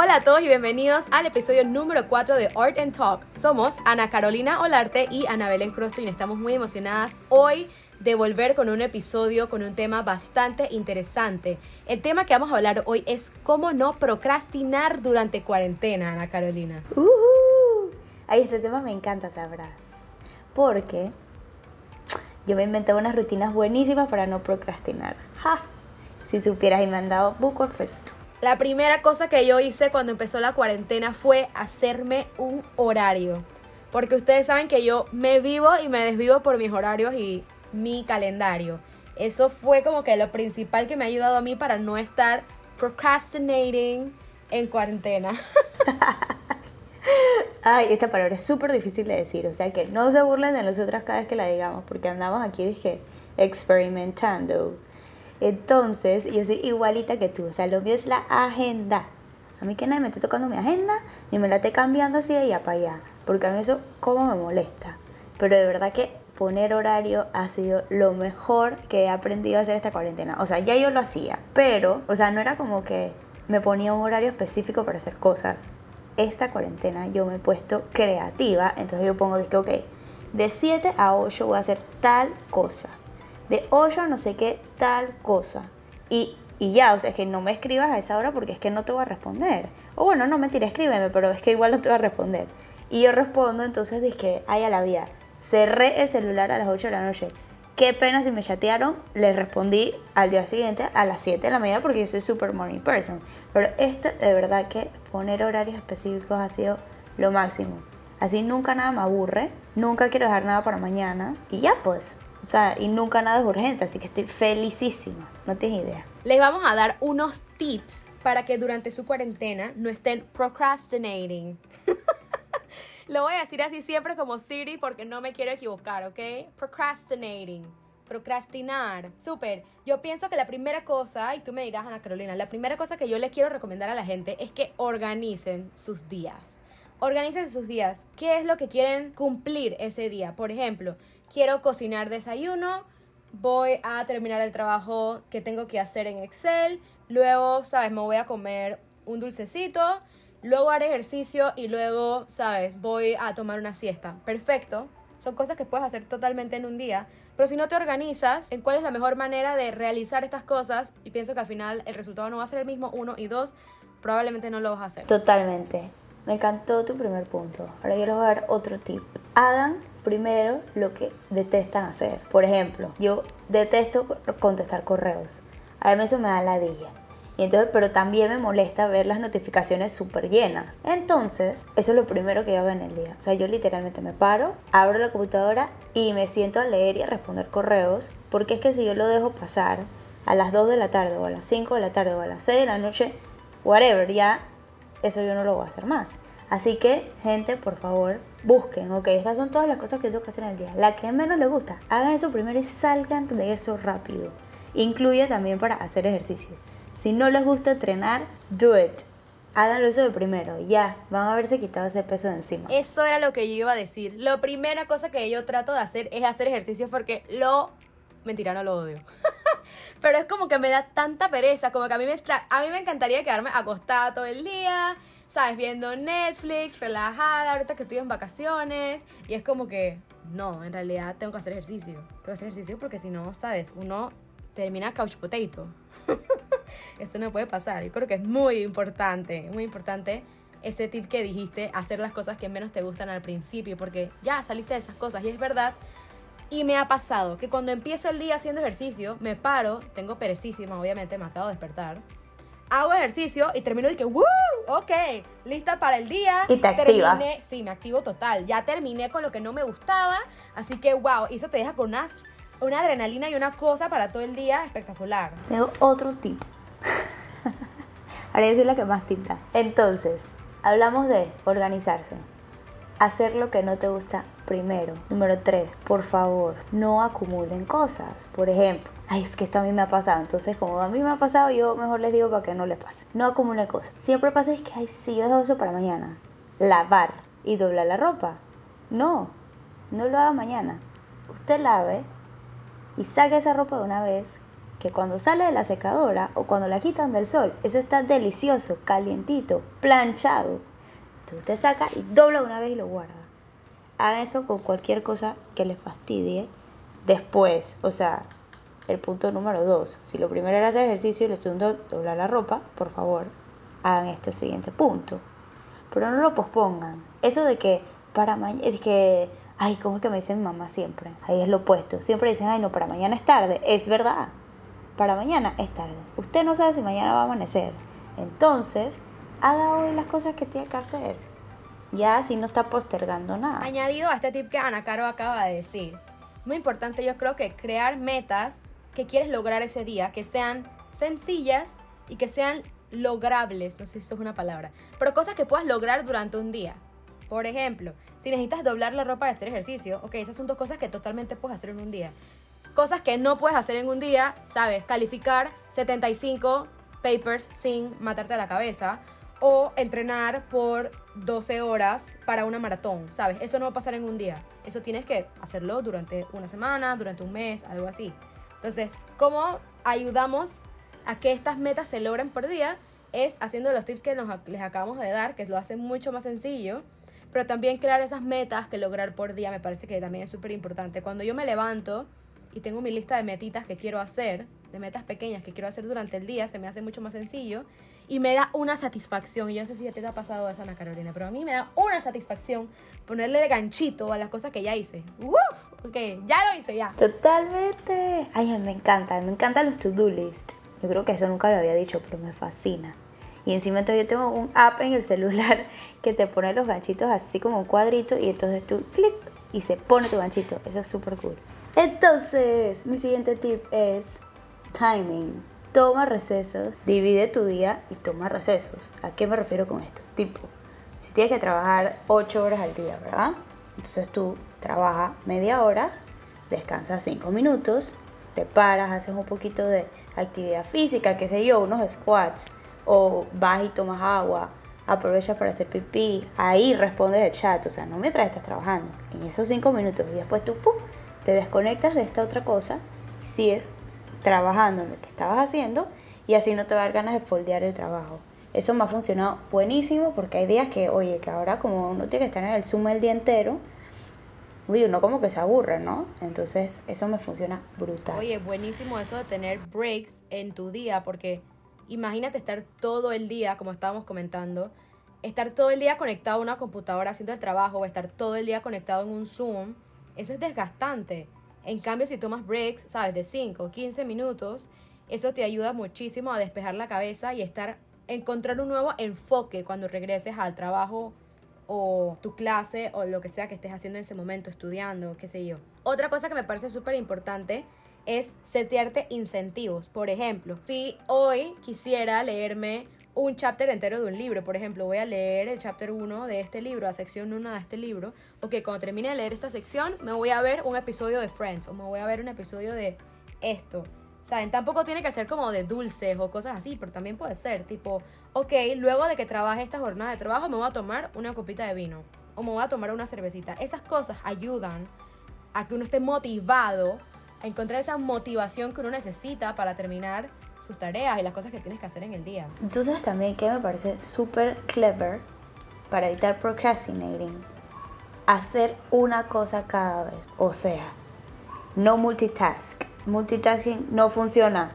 Hola a todos y bienvenidos al episodio número 4 de Art and Talk. Somos Ana Carolina Olarte y Ana Belén y estamos muy emocionadas hoy de volver con un episodio con un tema bastante interesante. El tema que vamos a hablar hoy es cómo no procrastinar durante cuarentena, Ana Carolina. Uh Ay, este tema me encanta, sabrás. Porque yo me inventé unas rutinas buenísimas para no procrastinar. ¡Ja! Si supieras y me han dado buco efecto. La primera cosa que yo hice cuando empezó la cuarentena fue hacerme un horario. Porque ustedes saben que yo me vivo y me desvivo por mis horarios y mi calendario. Eso fue como que lo principal que me ha ayudado a mí para no estar procrastinating en cuarentena. Ay, esta palabra es súper difícil de decir, o sea que no se burlen de nosotras cada vez que la digamos, porque andamos aquí, dije, experimentando. Entonces, yo soy igualita que tú, o sea, lo mío es la agenda. A mí que nadie me esté tocando mi agenda, ni me la esté cambiando así de allá para allá, porque a mí eso como me molesta. Pero de verdad que poner horario ha sido lo mejor que he aprendido a hacer esta cuarentena. O sea, ya yo lo hacía, pero, o sea, no era como que me ponía un horario específico para hacer cosas. Esta cuarentena yo me he puesto creativa, entonces yo pongo, que, ok, de 7 a 8 voy a hacer tal cosa. De 8 a no sé qué, tal cosa. Y, y ya, o sea, es que no me escribas a esa hora porque es que no te voy a responder. O bueno, no, mentira, escríbeme, pero es que igual no te voy a responder. Y yo respondo, entonces dije, ay a la vida, Cerré el celular a las 8 de la noche. Qué pena si me chatearon. Les respondí al día siguiente a las 7 de la mañana porque yo soy super morning person. Pero esto de verdad que poner horarios específicos ha sido lo máximo. Así nunca nada me aburre, nunca quiero dejar nada para mañana y ya pues. O sea, y nunca nada es urgente, así que estoy felicísima. No tienes idea. Les vamos a dar unos tips para que durante su cuarentena no estén procrastinating. Lo voy a decir así siempre como Siri porque no me quiero equivocar, ¿ok? Procrastinating. Procrastinar. Súper. Yo pienso que la primera cosa, y tú me dirás, Ana Carolina, la primera cosa que yo le quiero recomendar a la gente es que organicen sus días. Organicen sus días. ¿Qué es lo que quieren cumplir ese día? Por ejemplo, quiero cocinar desayuno, voy a terminar el trabajo que tengo que hacer en Excel, luego, ¿sabes? Me voy a comer un dulcecito luego haré ejercicio y luego, sabes, voy a tomar una siesta. Perfecto. Son cosas que puedes hacer totalmente en un día. Pero si no te organizas en cuál es la mejor manera de realizar estas cosas, y pienso que al final el resultado no va a ser el mismo, uno y dos, probablemente no lo vas a hacer. Totalmente. Me encantó tu primer punto. Ahora yo les voy a dar otro tip. Hagan primero lo que detestan hacer. Por ejemplo, yo detesto contestar correos. A mí eso me da ladilla entonces, pero también me molesta ver las notificaciones súper llenas. Entonces, eso es lo primero que yo hago en el día. O sea, yo literalmente me paro, abro la computadora y me siento a leer y a responder correos. Porque es que si yo lo dejo pasar a las 2 de la tarde o a las 5 de la tarde o a las 6 de la noche, whatever, ya eso yo no lo voy a hacer más. Así que, gente, por favor, busquen, ok, estas son todas las cosas que tengo que hacer en el día. La que menos les gusta, hagan eso primero y salgan de eso rápido. Incluye también para hacer ejercicio. Si no les gusta entrenar, do it. Háganlo eso de primero, ya, van a haberse quitado ese peso de encima. Eso era lo que yo iba a decir. La primera cosa que yo trato de hacer es hacer ejercicio porque lo... Mentira, no lo odio. Pero es como que me da tanta pereza, como que a mí, me a mí me encantaría quedarme acostada todo el día, ¿sabes? Viendo Netflix, relajada, ahorita que estoy en vacaciones. Y es como que, no, en realidad tengo que hacer ejercicio. Tengo que hacer ejercicio porque si no, ¿sabes? Uno termina couch potato. Esto no puede pasar. Yo creo que es muy importante, muy importante ese tip que dijiste, hacer las cosas que menos te gustan al principio, porque ya saliste de esas cosas y es verdad. Y me ha pasado que cuando empiezo el día haciendo ejercicio, me paro, tengo perecísima, obviamente, me acabo de despertar. Hago ejercicio y termino de que, ¡Woo! Ok, lista para el día. Y te activas. Sí, me activo total. Ya terminé con lo que no me gustaba. Así que, wow, eso te deja con unas, una adrenalina y una cosa para todo el día espectacular. Tengo otro tip Ahora es la que más tinta. Entonces, hablamos de organizarse. Hacer lo que no te gusta primero. Número 3, por favor, no acumulen cosas. Por ejemplo, ay, es que esto a mí me ha pasado. Entonces, como a mí me ha pasado, yo mejor les digo para que no les pase. No acumulen cosas. Siempre pasa es que, ay, sí, yo dejo eso para mañana. Lavar y doblar la ropa. No, no lo haga mañana. Usted lave y saque esa ropa de una vez que cuando sale de la secadora o cuando la quitan del sol, eso está delicioso, calientito, planchado. Usted saca y dobla una vez y lo guarda. Haga eso con cualquier cosa que le fastidie después. O sea, el punto número dos. Si lo primero era hacer ejercicio y lo segundo doblar la ropa, por favor, hagan este siguiente punto. Pero no lo pospongan. Eso de que para mañana, es que, ay, ¿cómo es que me dicen mamá siempre? Ahí es lo opuesto. Siempre dicen, ay, no, para mañana es tarde. Es verdad para mañana es tarde. Usted no sabe si mañana va a amanecer. Entonces, haga hoy las cosas que tiene que hacer. Ya así no está postergando nada. Añadido a este tip que Ana Caro acaba de decir, muy importante yo creo que crear metas que quieres lograr ese día, que sean sencillas y que sean logrables, no sé si eso es una palabra, pero cosas que puedas lograr durante un día. Por ejemplo, si necesitas doblar la ropa de hacer ejercicio, ok, esas son dos cosas que totalmente puedes hacer en un día cosas que no puedes hacer en un día, ¿sabes? Calificar 75 papers sin matarte la cabeza o entrenar por 12 horas para una maratón, ¿sabes? Eso no va a pasar en un día. Eso tienes que hacerlo durante una semana, durante un mes, algo así. Entonces, ¿cómo ayudamos a que estas metas se logren por día? Es haciendo los tips que nos, les acabamos de dar, que lo hace mucho más sencillo. Pero también crear esas metas que lograr por día me parece que también es súper importante. Cuando yo me levanto y tengo mi lista de metitas que quiero hacer, de metas pequeñas que quiero hacer durante el día, se me hace mucho más sencillo y me da una satisfacción. Y yo no sé si te ha pasado eso, Ana Carolina, pero a mí me da una satisfacción ponerle el ganchito a las cosas que ya hice. ¡Uf! Ok, ya lo hice, ya. Totalmente. Ay, me encanta, me encantan los to-do list. Yo creo que eso nunca lo había dicho, pero me fascina. Y encima entonces yo tengo un app en el celular que te pone los ganchitos así como un cuadrito y entonces tú clic y se pone tu ganchito. Eso es súper cool. Entonces, mi siguiente tip es timing. Toma recesos, divide tu día y toma recesos. ¿A qué me refiero con esto? Tipo, si tienes que trabajar 8 horas al día, ¿verdad? Entonces tú trabajas media hora, descansas 5 minutos, te paras, haces un poquito de actividad física, qué sé yo, unos squats, o vas y tomas agua, aprovechas para hacer pipí, ahí respondes el chat, o sea, no mientras estás trabajando, en esos 5 minutos y después tú ¡pum! te desconectas de esta otra cosa, sigues trabajando en lo que estabas haciendo y así no te va a dar ganas de foldear el trabajo. Eso me ha funcionado buenísimo porque hay días que, oye, que ahora como uno tiene que estar en el Zoom el día entero, uy, uno como que se aburre, ¿no? Entonces eso me funciona brutal. Oye, buenísimo eso de tener breaks en tu día porque imagínate estar todo el día, como estábamos comentando, estar todo el día conectado a una computadora haciendo el trabajo o estar todo el día conectado en un Zoom eso es desgastante. En cambio, si tomas breaks, sabes, de 5 o 15 minutos, eso te ayuda muchísimo a despejar la cabeza y estar encontrar un nuevo enfoque cuando regreses al trabajo o tu clase o lo que sea que estés haciendo en ese momento, estudiando, qué sé yo. Otra cosa que me parece súper importante es setearte incentivos. Por ejemplo, si hoy quisiera leerme un chapter entero de un libro. Por ejemplo, voy a leer el chapter 1 de este libro, la sección 1 de este libro. Ok, cuando termine de leer esta sección, me voy a ver un episodio de Friends o me voy a ver un episodio de esto. ¿Saben? Tampoco tiene que ser como de dulces o cosas así, pero también puede ser tipo, ok, luego de que trabaje esta jornada de trabajo, me voy a tomar una copita de vino o me voy a tomar una cervecita. Esas cosas ayudan a que uno esté motivado, a encontrar esa motivación que uno necesita para terminar sus tareas y las cosas que tienes que hacer en el día. Entonces también que me parece súper clever para evitar procrastinating, hacer una cosa cada vez. O sea, no multitask. Multitasking no funciona.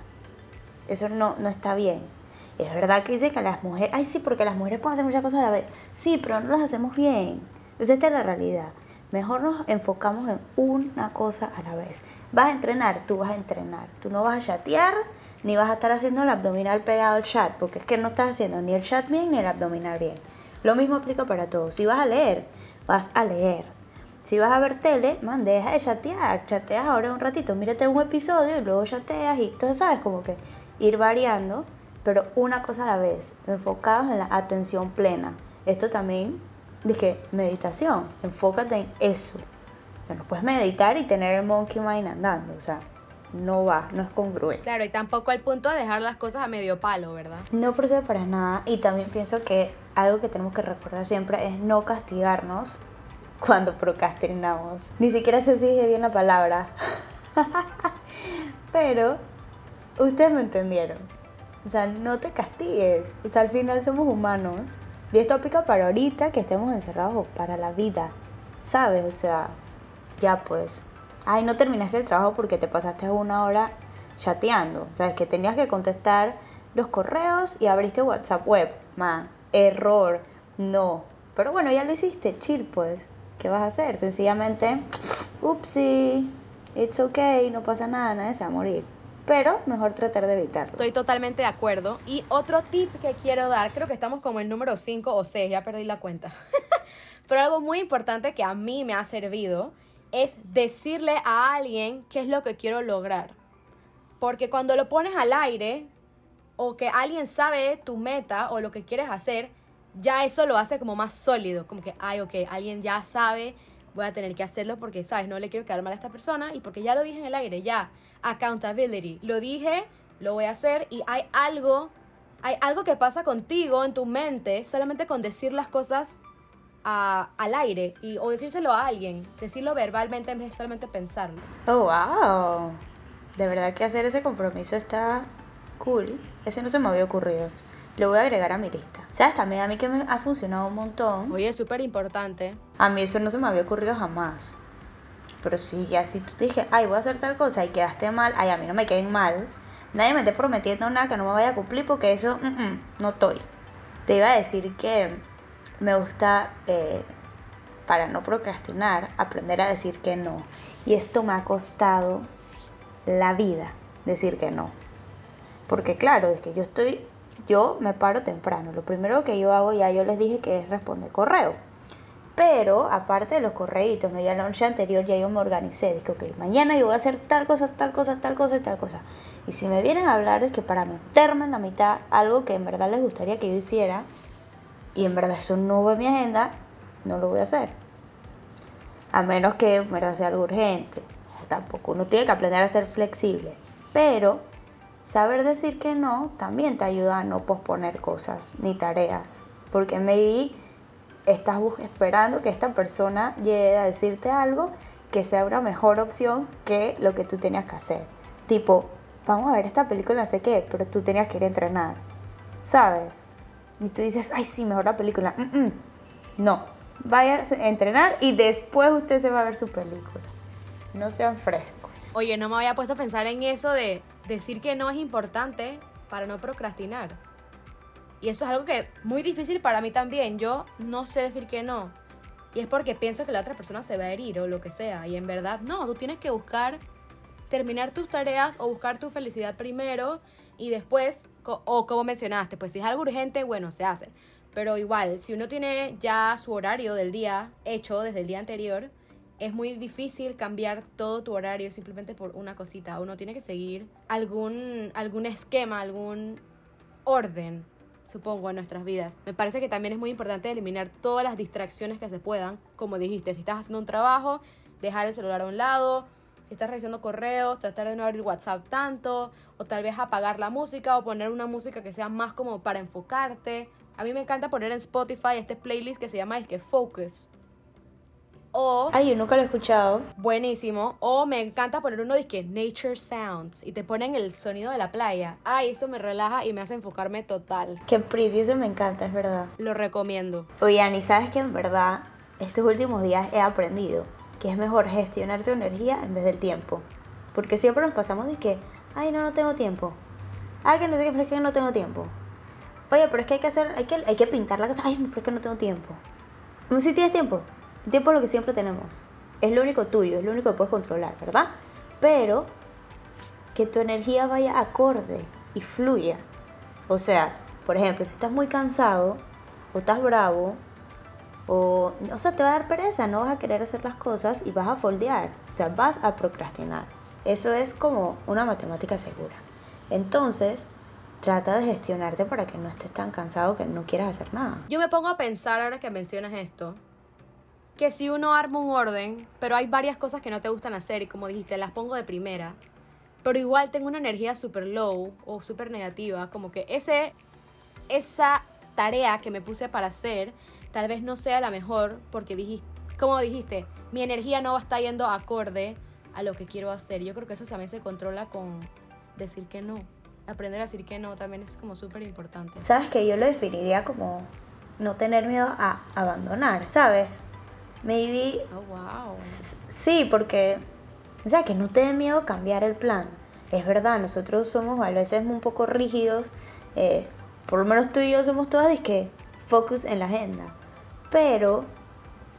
Eso no, no está bien. Es verdad que dice que las mujeres, ay sí, porque las mujeres pueden hacer muchas cosas a la vez. Sí, pero no las hacemos bien. Entonces esta es la realidad. Mejor nos enfocamos en una cosa a la vez. Vas a entrenar, tú vas a entrenar. Tú no vas a chatear ni vas a estar haciendo el abdominal pegado al chat, porque es que no estás haciendo ni el chat bien ni el abdominal bien. Lo mismo aplica para todos. Si vas a leer, vas a leer. Si vas a ver tele, man, deja de chatear. Chateas ahora un ratito, mírate un episodio y luego chateas y todo, ¿sabes? Como que ir variando, pero una cosa a la vez, enfocados en la atención plena. Esto también, dije, meditación, enfócate en eso. O sea, no puedes meditar y tener el monkey mind andando, o sea, no va, no es congruente. Claro, y tampoco al punto de dejar las cosas a medio palo, ¿verdad? No procede para nada y también pienso que algo que tenemos que recordar siempre es no castigarnos cuando procrastinamos. Ni siquiera sé si dije bien la palabra. Pero ustedes me entendieron. O sea, no te castigues. O sea, al final somos humanos. Y esto aplica para ahorita que estemos encerrados o para la vida. ¿Sabes? O sea, ya pues. Ay, no terminaste el trabajo porque te pasaste una hora chateando. O sea, es que tenías que contestar los correos y abriste WhatsApp web. Ma, error. No. Pero bueno, ya lo hiciste. Chill, pues. ¿Qué vas a hacer? Sencillamente, upsie, it's okay, no pasa nada, nadie se va a morir pero mejor tratar de evitarlo. Estoy totalmente de acuerdo. Y otro tip que quiero dar, creo que estamos como en número 5 o 6, ya perdí la cuenta. pero algo muy importante que a mí me ha servido es decirle a alguien qué es lo que quiero lograr. Porque cuando lo pones al aire o que alguien sabe tu meta o lo que quieres hacer, ya eso lo hace como más sólido, como que, ay, ok, alguien ya sabe voy a tener que hacerlo porque, ¿sabes? No le quiero quedar mal a esta persona y porque ya lo dije en el aire, ya. Accountability. Lo dije, lo voy a hacer y hay algo, hay algo que pasa contigo en tu mente solamente con decir las cosas al aire y, o decírselo a alguien, decirlo verbalmente en vez de solamente pensarlo. Oh, wow. De verdad que hacer ese compromiso está cool. Ese no se me había ocurrido. Lo voy a agregar a mi lista. ¿Sabes? También a mí que me ha funcionado un montón. Oye, es súper importante. A mí eso no se me había ocurrido jamás. Pero sí, ya si tú te dije, ay, voy a hacer tal cosa y quedaste mal, ay, a mí no me queden mal. Nadie me esté prometiendo nada que no me vaya a cumplir porque eso, no estoy. Te iba a decir que me gusta, eh, para no procrastinar, aprender a decir que no. Y esto me ha costado la vida, decir que no. Porque claro, es que yo estoy yo me paro temprano. Lo primero que yo hago, ya yo les dije que es responder correo. Pero aparte de los correitos, ¿no? ya la noche anterior ya yo me organicé. Dije, ok, mañana yo voy a hacer tal cosa, tal cosa, tal cosa y tal cosa. Y si me vienen a hablar es que para meterme en la mitad algo que en verdad les gustaría que yo hiciera, y en verdad eso no va en mi agenda, no lo voy a hacer. A menos que en verdad sea algo urgente. Tampoco uno tiene que aprender a ser flexible. Pero Saber decir que no también te ayuda a no posponer cosas ni tareas, porque maybe estás esperando que esta persona llegue a decirte algo que sea una mejor opción que lo que tú tenías que hacer. Tipo, vamos a ver esta película, no sé qué, pero tú tenías que ir a entrenar, ¿sabes? Y tú dices, ay, sí, mejor la película. No, vaya a entrenar y después usted se va a ver su película. No sean frescos. Oye, no me había puesto a pensar en eso de decir que no es importante para no procrastinar. Y eso es algo que muy difícil para mí también. Yo no sé decir que no. Y es porque pienso que la otra persona se va a herir o lo que sea. Y en verdad, no, tú tienes que buscar terminar tus tareas o buscar tu felicidad primero y después, o como mencionaste, pues si es algo urgente, bueno, se hace. Pero igual, si uno tiene ya su horario del día hecho desde el día anterior, es muy difícil cambiar todo tu horario simplemente por una cosita. Uno tiene que seguir algún, algún esquema, algún orden, supongo, en nuestras vidas. Me parece que también es muy importante eliminar todas las distracciones que se puedan. Como dijiste, si estás haciendo un trabajo, dejar el celular a un lado. Si estás revisando correos, tratar de no abrir WhatsApp tanto, o tal vez apagar la música o poner una música que sea más como para enfocarte. A mí me encanta poner en Spotify este playlist que se llama es que Focus o. Ay, yo nunca lo he escuchado. Buenísimo. O me encanta poner uno de que Nature Sounds y te ponen el sonido de la playa. Ay, eso me relaja y me hace enfocarme total. Qué pretty, eso me encanta, es verdad. Lo recomiendo. Oye, Ani, ¿sabes que en verdad estos últimos días he aprendido que es mejor gestionar tu energía en vez del tiempo? Porque siempre nos pasamos de que, ay, no, no tengo tiempo. Ay, que no sé qué, pero es que no tengo tiempo. Oye, pero es que hay que hacer, hay que, hay que pintar la casa. Ay, pero es que no tengo tiempo. Si tienes tiempo, el tiempo es lo que siempre tenemos. Es lo único tuyo, es lo único que puedes controlar, ¿verdad? Pero que tu energía vaya acorde y fluya. O sea, por ejemplo, si estás muy cansado o estás bravo o, o sea, te va a dar pereza, no vas a querer hacer las cosas y vas a foldear, o sea, vas a procrastinar. Eso es como una matemática segura. Entonces, trata de gestionarte para que no estés tan cansado que no quieras hacer nada. Yo me pongo a pensar ahora que mencionas esto, que si uno arma un orden, pero hay varias cosas que no te gustan hacer y como dijiste, las pongo de primera, pero igual tengo una energía súper low o súper negativa, como que ese, esa tarea que me puse para hacer tal vez no sea la mejor porque dijiste, como dijiste, mi energía no va a estar yendo acorde a lo que quiero hacer. Yo creo que eso también se controla con decir que no. Aprender a decir que no también es como súper importante. Sabes que yo lo definiría como no tener miedo a abandonar, ¿sabes? Maybe... Oh, wow. Sí, porque... O sea, que no te dé miedo cambiar el plan. Es verdad, nosotros somos a veces un poco rígidos. Eh, por lo menos tú y yo somos todas de que focus en la agenda. Pero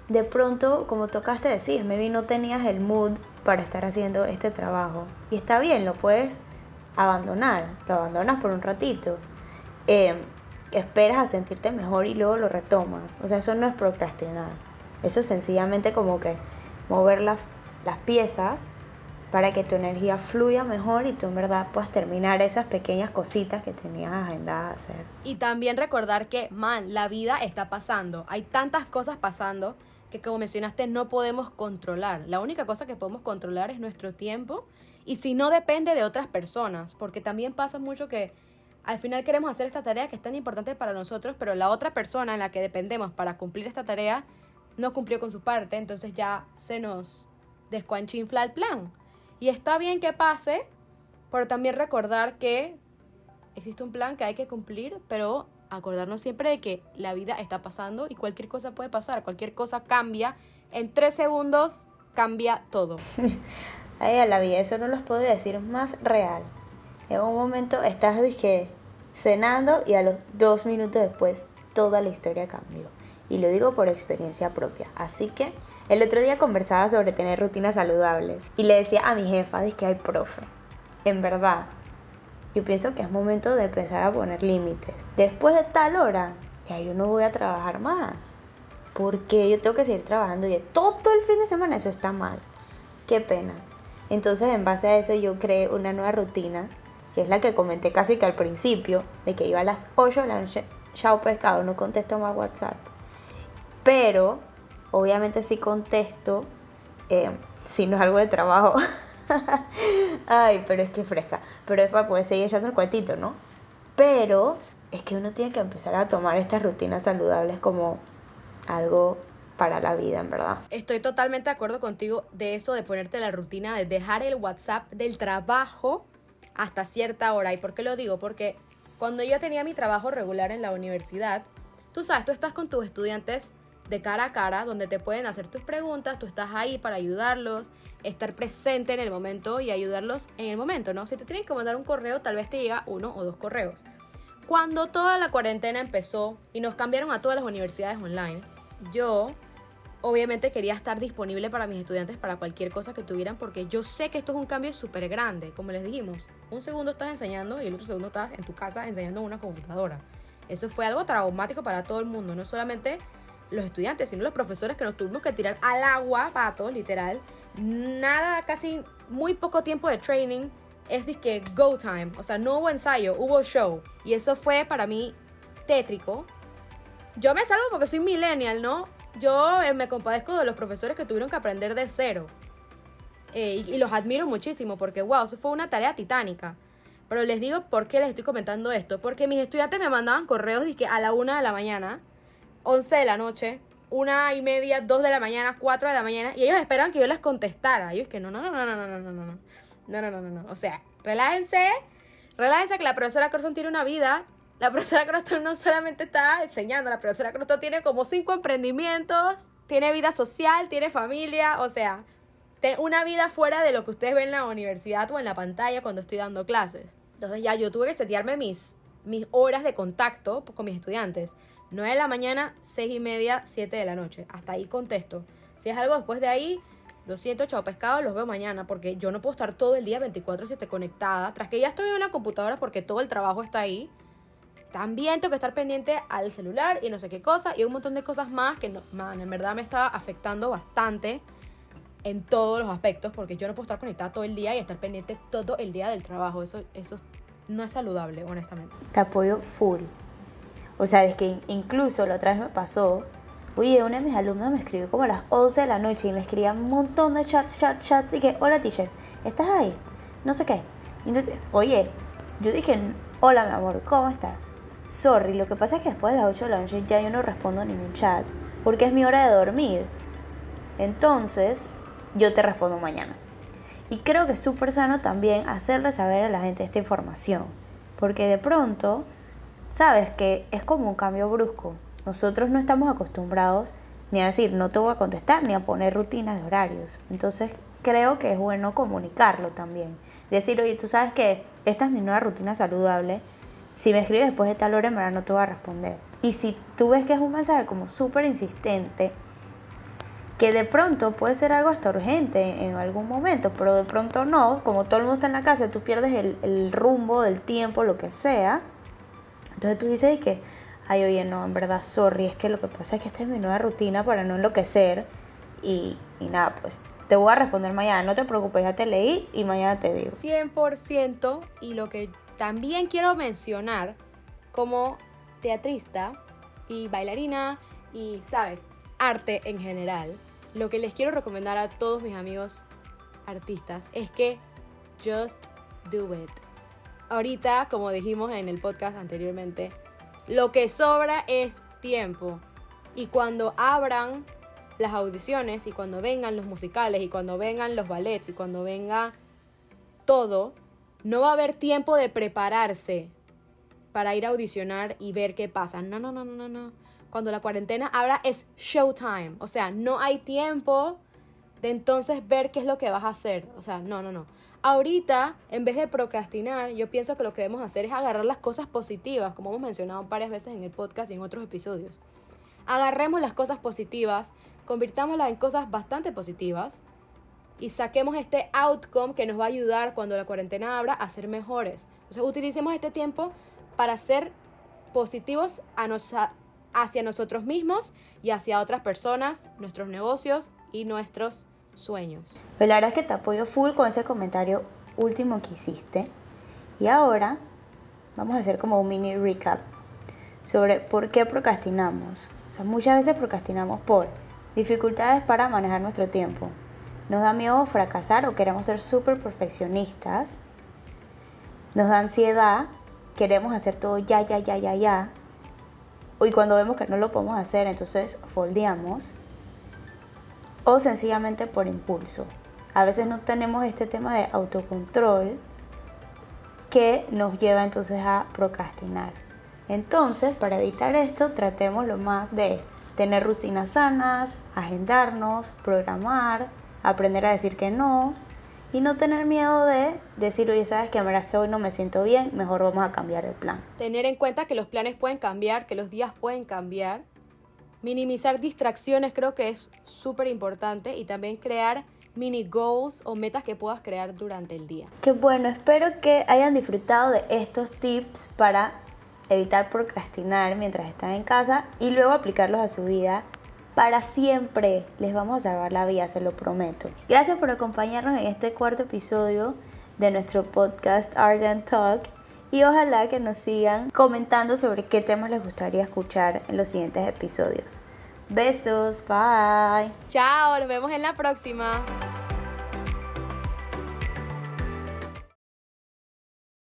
de pronto, como tocaste decir, maybe no tenías el mood para estar haciendo este trabajo. Y está bien, lo puedes abandonar, lo abandonas por un ratito. Eh, esperas a sentirte mejor y luego lo retomas. O sea, eso no es procrastinar. Eso es sencillamente como que mover las, las piezas para que tu energía fluya mejor y tú en verdad puedas terminar esas pequeñas cositas que tenías agendadas hacer. Y también recordar que, man, la vida está pasando. Hay tantas cosas pasando que como mencionaste no podemos controlar. La única cosa que podemos controlar es nuestro tiempo y si no depende de otras personas, porque también pasa mucho que al final queremos hacer esta tarea que es tan importante para nosotros, pero la otra persona en la que dependemos para cumplir esta tarea no cumplió con su parte, entonces ya se nos descuanchinfla el plan. Y está bien que pase, pero también recordar que existe un plan que hay que cumplir, pero acordarnos siempre de que la vida está pasando y cualquier cosa puede pasar, cualquier cosa cambia. En tres segundos cambia todo. Ay, a la vida, eso no los puedo decir más real. En un momento estás dije, cenando y a los dos minutos después toda la historia cambió. Y lo digo por experiencia propia. Así que el otro día conversaba sobre tener rutinas saludables y le decía a mi jefa, de que hay profe, en verdad, yo pienso que es momento de empezar a poner límites. Después de tal hora, ya yo no voy a trabajar más. Porque yo tengo que seguir trabajando y todo el fin de semana eso está mal. Qué pena. Entonces, en base a eso, yo creé una nueva rutina, que es la que comenté casi que al principio, de que iba a las 8 de la noche, chao pescado, no contesto más WhatsApp. Pero Obviamente sí contesto eh, si no es algo de trabajo. Ay, pero es que fresca. Pero es para poder seguir echando el cuentito, ¿no? Pero es que uno tiene que empezar a tomar estas rutinas saludables como algo para la vida, en verdad. Estoy totalmente de acuerdo contigo de eso, de ponerte la rutina, de dejar el WhatsApp del trabajo hasta cierta hora. ¿Y por qué lo digo? Porque cuando yo tenía mi trabajo regular en la universidad, tú sabes, tú estás con tus estudiantes de cara a cara, donde te pueden hacer tus preguntas, tú estás ahí para ayudarlos, estar presente en el momento y ayudarlos en el momento, ¿no? Si te tienen que mandar un correo, tal vez te llega uno o dos correos. Cuando toda la cuarentena empezó y nos cambiaron a todas las universidades online, yo obviamente quería estar disponible para mis estudiantes para cualquier cosa que tuvieran porque yo sé que esto es un cambio súper grande, como les dijimos. Un segundo estás enseñando y el otro segundo estás en tu casa enseñando una computadora. Eso fue algo traumático para todo el mundo, no solamente los estudiantes, sino los profesores que nos tuvimos que tirar al agua, pato, literal. Nada, casi muy poco tiempo de training. Es que go time. O sea, no hubo ensayo, hubo show. Y eso fue para mí tétrico. Yo me salvo porque soy millennial, ¿no? Yo eh, me compadezco de los profesores que tuvieron que aprender de cero. Eh, y, los admiro muchísimo porque, wow, eso fue una tarea titánica. Pero les digo por qué les estoy comentando esto. Porque mis estudiantes me mandaban correos de que a la una de la mañana 11 de la noche, una y media, 2 de la mañana, 4 de la mañana, y ellos esperan que yo les contestara. Y es que no, no, no, no, no, no, no, no, no, no, no, no, no, no. O sea, relájense, relájense que la profesora Croston tiene una vida. La profesora Croston no solamente está enseñando, la profesora Croston tiene como cinco emprendimientos, tiene vida social, tiene familia, o sea, una vida fuera de lo que ustedes ven en la universidad o en la pantalla cuando estoy dando clases. Entonces ya yo tuve que setearme mis, mis horas de contacto con mis estudiantes. 9 de la mañana, 6 y media, 7 de la noche. Hasta ahí contesto. Si es algo después de ahí, lo siento, chao pescado, los veo mañana porque yo no puedo estar todo el día 24-7 conectada. Tras que ya estoy en una computadora porque todo el trabajo está ahí. También tengo que estar pendiente al celular y no sé qué cosa y un montón de cosas más que, no, man, en verdad me está afectando bastante en todos los aspectos porque yo no puedo estar conectada todo el día y estar pendiente todo el día del trabajo. Eso, eso no es saludable, honestamente. Te apoyo full. O sea, es que incluso la otra vez me pasó, oye, una de mis alumnos me escribió como a las 11 de la noche y me escribía un montón de chats, chats, chats, y que, hola teacher, ¿estás ahí? No sé qué. Y entonces, oye, yo dije, hola mi amor, ¿cómo estás? Sorry, lo que pasa es que después de las 8 de la noche ya yo no respondo a ningún chat, porque es mi hora de dormir. Entonces, yo te respondo mañana. Y creo que es súper sano también hacerle saber a la gente esta información, porque de pronto, sabes que es como un cambio brusco. Nosotros no estamos acostumbrados ni a decir no te voy a contestar, ni a poner rutinas de horarios. Entonces creo que es bueno comunicarlo también. Decir, oye, tú sabes que esta es mi nueva rutina saludable. Si me escribes después de tal hora, en verdad no te voy a responder. Y si tú ves que es un mensaje como súper insistente, que de pronto puede ser algo hasta urgente en algún momento, pero de pronto no, como todo el mundo está en la casa, tú pierdes el, rumbo del tiempo, lo que sea. Entonces tú dices que, ay, oye, no, en verdad, sorry, es que lo que pasa es que esta es mi nueva rutina para no enloquecer. Y, y nada, pues te voy a responder mañana, no te preocupes, ya te leí y mañana te digo. 100% y lo que también quiero mencionar como teatrista y bailarina y, ¿sabes? arte en general, lo que les quiero recomendar a todos mis amigos artistas es que just do it. Ahorita, como dijimos en el podcast anteriormente, lo que sobra es tiempo. Y cuando abran las audiciones y cuando vengan los musicales y cuando vengan los ballets y cuando venga todo, no va a haber tiempo de prepararse para ir a audicionar y ver qué pasa. No, no, no, no, no cuando la cuarentena habla es showtime. O sea, no hay tiempo de entonces ver qué es lo que vas a hacer. O sea, no, no, no. Ahorita, en vez de procrastinar, yo pienso que lo que debemos hacer es agarrar las cosas positivas, como hemos mencionado varias veces en el podcast y en otros episodios. Agarremos las cosas positivas, convirtámoslas en cosas bastante positivas y saquemos este outcome que nos va a ayudar cuando la cuarentena abra a ser mejores. Entonces, utilicemos este tiempo para ser positivos hacia nosotros mismos y hacia otras personas, nuestros negocios y nuestros sueños. Pues la verdad es que te apoyo full con ese comentario último que hiciste. Y ahora vamos a hacer como un mini recap sobre por qué procrastinamos. O sea, muchas veces procrastinamos por dificultades para manejar nuestro tiempo. Nos da miedo fracasar o queremos ser súper perfeccionistas. Nos da ansiedad, queremos hacer todo ya, ya, ya, ya, ya y cuando vemos que no lo podemos hacer, entonces foldeamos. O sencillamente por impulso. A veces no tenemos este tema de autocontrol que nos lleva entonces a procrastinar. Entonces, para evitar esto, tratemos lo más de tener rutinas sanas, agendarnos, programar, aprender a decir que no, y no tener miedo de decir, oye, sabes que verdad que hoy no me siento bien, mejor vamos a cambiar el plan. Tener en cuenta que los planes pueden cambiar, que los días pueden cambiar. Minimizar distracciones creo que es súper importante y también crear mini goals o metas que puedas crear durante el día. Qué bueno, espero que hayan disfrutado de estos tips para evitar procrastinar mientras están en casa y luego aplicarlos a su vida para siempre les vamos a salvar la vida, se lo prometo. Gracias por acompañarnos en este cuarto episodio de nuestro podcast Argent Talk y ojalá que nos sigan comentando sobre qué temas les gustaría escuchar en los siguientes episodios. Besos, bye. Chao, nos vemos en la próxima.